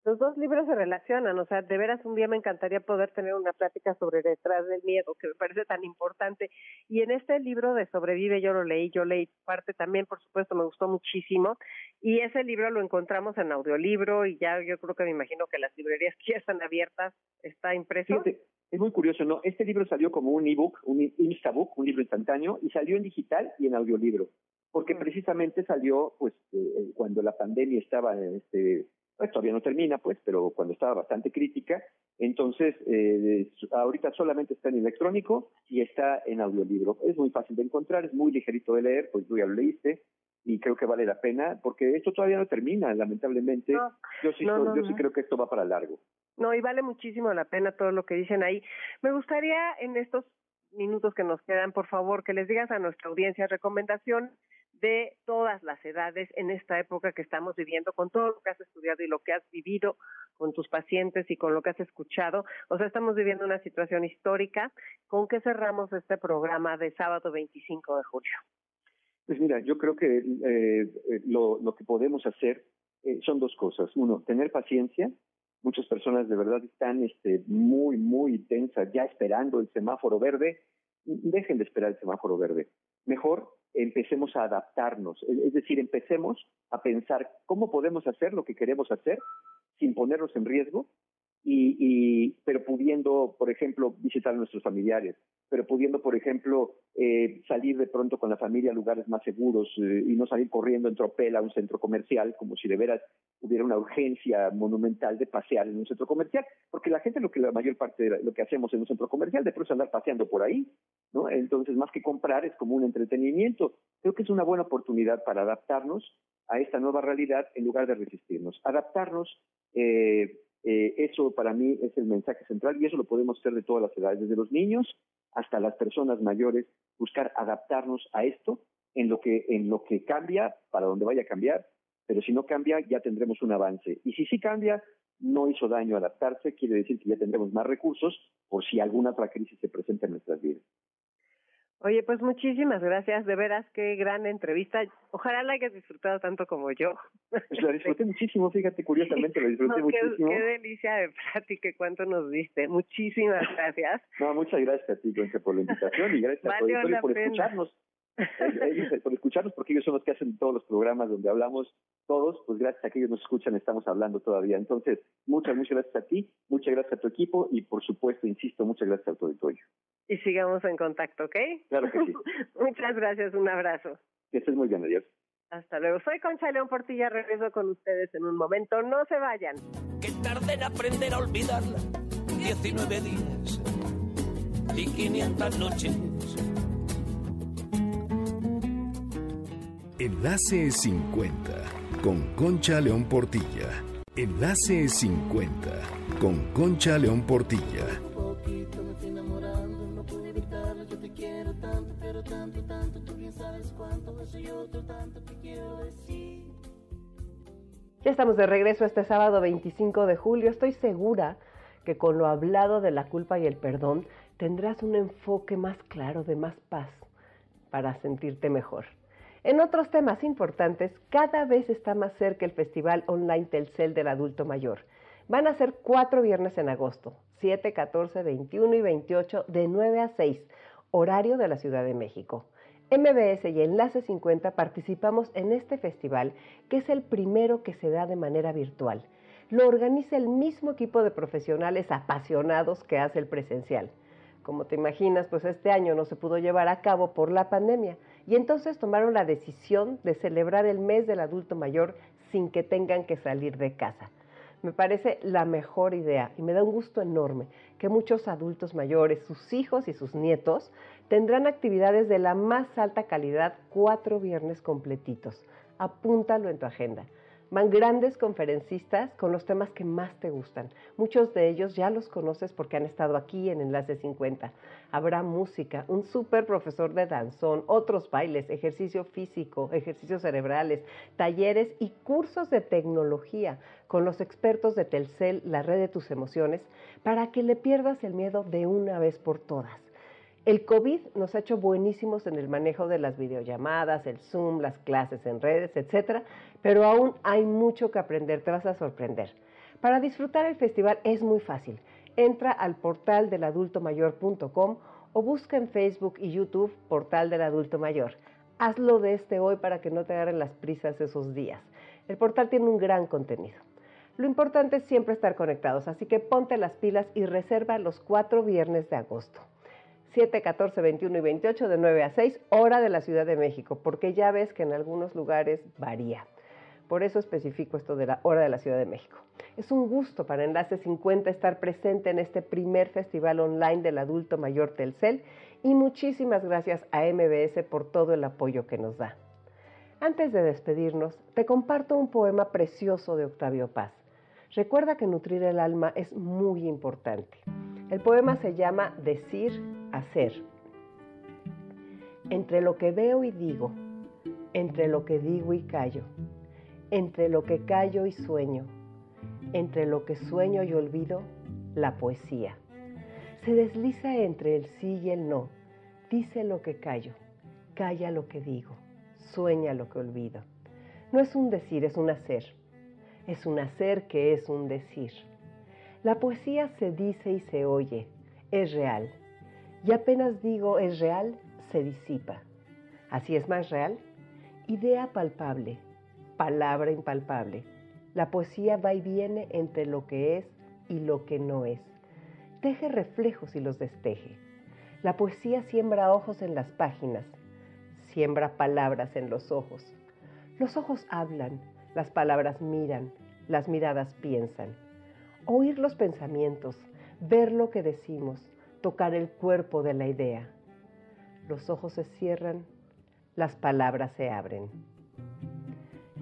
los dos libros se relacionan, o sea, de veras un día me encantaría poder tener una plática sobre detrás del miedo, que me parece tan importante. Y en este libro de Sobrevive yo lo leí, yo leí parte también, por supuesto, me gustó muchísimo. Y ese libro lo encontramos en audiolibro y ya yo creo que me imagino que las librerías que ya están abiertas, está impreso. es muy curioso, ¿no? Este libro salió como un ebook, un instabook, un libro instantáneo, y salió en digital y en audiolibro porque mm. precisamente salió pues eh, cuando la pandemia estaba este pues todavía no termina, pues, pero cuando estaba bastante crítica. Entonces, eh, ahorita solamente está en electrónico y está en audiolibro. Es muy fácil de encontrar, es muy ligerito de leer, pues tú ya lo leíste y creo que vale la pena porque esto todavía no termina, lamentablemente. yo sí, yo sí creo que esto va para largo. No, y vale muchísimo la pena todo lo que dicen ahí. Me gustaría en estos minutos que nos quedan, por favor, que les digas a nuestra audiencia recomendación de todas las edades en esta época que estamos viviendo, con todo lo que has estudiado y lo que has vivido con tus pacientes y con lo que has escuchado. O sea, estamos viviendo una situación histórica. ¿Con qué cerramos este programa de sábado 25 de julio? Pues mira, yo creo que eh, lo, lo, que podemos hacer eh, son dos cosas. Uno, tener paciencia. Muchas personas de verdad están este, muy, muy tensas, ya esperando el semáforo verde dejen de esperar el semáforo verde. Mejor empecemos a adaptarnos, es decir, empecemos a pensar cómo podemos hacer lo que queremos hacer sin ponernos en riesgo y, pero pudiendo, por ejemplo, visitar a nuestros familiares, pero pudiendo, por ejemplo, eh, salir de pronto con la familia a lugares más seguros eh, y no salir corriendo en tropel a un centro comercial, como si de veras hubiera una urgencia monumental de pasear en un centro comercial, porque la gente lo que la mayor parte de lo que hacemos en un centro comercial de pronto es andar paseando por ahí, ¿no? Entonces, más que comprar, es como un entretenimiento. Creo que es una buena oportunidad para adaptarnos a esta nueva realidad en lugar de resistirnos. Adaptarnos eh, eh, eso para mí es el mensaje central y eso lo podemos hacer de todas las edades, desde los niños hasta las personas mayores, buscar adaptarnos a esto en lo que en lo que cambia, para donde vaya a cambiar, pero si no cambia ya tendremos un avance. Y si sí cambia, no hizo daño adaptarse, quiere decir que ya tendremos más recursos por si alguna otra crisis se presenta en nuestras vidas. Oye, pues muchísimas gracias, de veras qué gran entrevista. Ojalá la hayas disfrutado tanto como yo. Pues la disfruté muchísimo, fíjate, curiosamente la disfruté muchísimo. Qué, delicia de plática, cuánto nos diste. Muchísimas gracias. no, muchas gracias a ti, Concha, por la invitación y gracias a todos por escucharnos. por escucharnos, porque ellos son los que hacen todos los programas donde hablamos todos, pues gracias a que ellos nos escuchan estamos hablando todavía. Entonces, muchas, muchas gracias a ti, muchas gracias a tu equipo y por supuesto, insisto, muchas gracias a tu auditorio. Y sigamos en contacto, ¿ok? Claro que sí. muchas gracias, un abrazo. Que estés muy bien, adiós. Hasta luego. Soy Concha León Portilla, regreso con ustedes en un momento. No se vayan. Que tarde en aprender a olvidarla. 19 días y 500 noches Enlace 50 con Concha León Portilla. Enlace 50 con Concha León Portilla. Ya estamos de regreso este sábado 25 de julio. Estoy segura que con lo hablado de la culpa y el perdón tendrás un enfoque más claro de más paz para sentirte mejor. En otros temas importantes, cada vez está más cerca el Festival Online Telcel del Adulto Mayor. Van a ser cuatro viernes en agosto, 7, 14, 21 y 28, de 9 a 6, horario de la Ciudad de México. MBS y Enlace 50 participamos en este festival, que es el primero que se da de manera virtual. Lo organiza el mismo equipo de profesionales apasionados que hace el presencial. Como te imaginas, pues este año no se pudo llevar a cabo por la pandemia y entonces tomaron la decisión de celebrar el mes del adulto mayor sin que tengan que salir de casa. Me parece la mejor idea y me da un gusto enorme que muchos adultos mayores, sus hijos y sus nietos, tendrán actividades de la más alta calidad cuatro viernes completitos. Apúntalo en tu agenda. Van grandes conferencistas con los temas que más te gustan. Muchos de ellos ya los conoces porque han estado aquí en Enlace 50. Habrá música, un súper profesor de danzón, otros bailes, ejercicio físico, ejercicios cerebrales, talleres y cursos de tecnología con los expertos de Telcel, la red de tus emociones, para que le pierdas el miedo de una vez por todas. El COVID nos ha hecho buenísimos en el manejo de las videollamadas, el Zoom, las clases en redes, etcétera, pero aún hay mucho que aprender, te vas a sorprender. Para disfrutar el festival es muy fácil. Entra al portal del adultomayor.com o busca en Facebook y YouTube Portal del Adulto Mayor. Hazlo de este hoy para que no te agarren las prisas esos días. El portal tiene un gran contenido. Lo importante es siempre estar conectados, así que ponte las pilas y reserva los cuatro viernes de agosto. 7, 14, 21 y 28 de 9 a 6, hora de la Ciudad de México, porque ya ves que en algunos lugares varía. Por eso especifico esto de la hora de la Ciudad de México. Es un gusto para Enlace 50 estar presente en este primer festival online del adulto mayor Telcel y muchísimas gracias a MBS por todo el apoyo que nos da. Antes de despedirnos, te comparto un poema precioso de Octavio Paz. Recuerda que nutrir el alma es muy importante. El poema se llama Decir, Hacer. Entre lo que veo y digo, entre lo que digo y callo, entre lo que callo y sueño, entre lo que sueño y olvido, la poesía. Se desliza entre el sí y el no, dice lo que callo, calla lo que digo, sueña lo que olvido. No es un decir, es un hacer. Es un hacer que es un decir. La poesía se dice y se oye, es real. Y apenas digo es real, se disipa. Así es más real. Idea palpable, palabra impalpable. La poesía va y viene entre lo que es y lo que no es. Teje reflejos y los desteje. La poesía siembra ojos en las páginas, siembra palabras en los ojos. Los ojos hablan, las palabras miran, las miradas piensan. Oír los pensamientos, ver lo que decimos, tocar el cuerpo de la idea. Los ojos se cierran, las palabras se abren.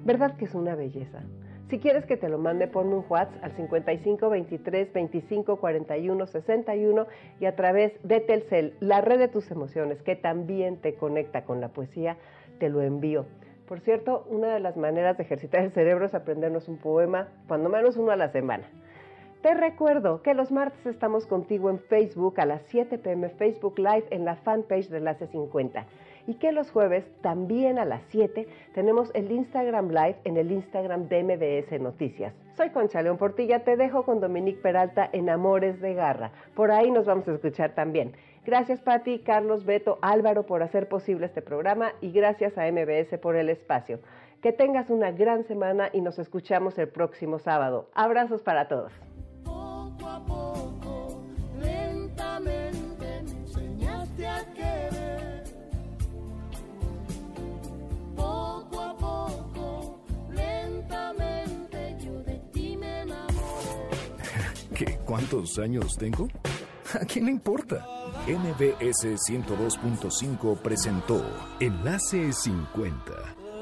¿Verdad que es una belleza? Si quieres que te lo mande, ponme un WhatsApp al 55 23 25 41 61 y a través de Telcel, la red de tus emociones, que también te conecta con la poesía, te lo envío. Por cierto, una de las maneras de ejercitar el cerebro es aprendernos un poema, cuando menos uno a la semana. Te recuerdo que los martes estamos contigo en Facebook a las 7 pm, Facebook Live en la fanpage de Enlace 50 y que los jueves también a las 7 tenemos el Instagram Live en el Instagram de MBS Noticias. Soy Concha León Portilla, te dejo con Dominique Peralta en Amores de Garra. Por ahí nos vamos a escuchar también. Gracias Patti, Carlos, Beto, Álvaro por hacer posible este programa y gracias a MBS por el espacio. Que tengas una gran semana y nos escuchamos el próximo sábado. Abrazos para todos. ¿Qué? ¿Cuántos años tengo? ¿A quién le importa? NBS 102.5 presentó Enlace 50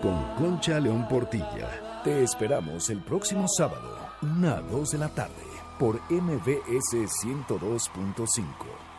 con Concha León Portilla. Te esperamos el próximo sábado, una a 2 de la tarde, por MBS 102.5.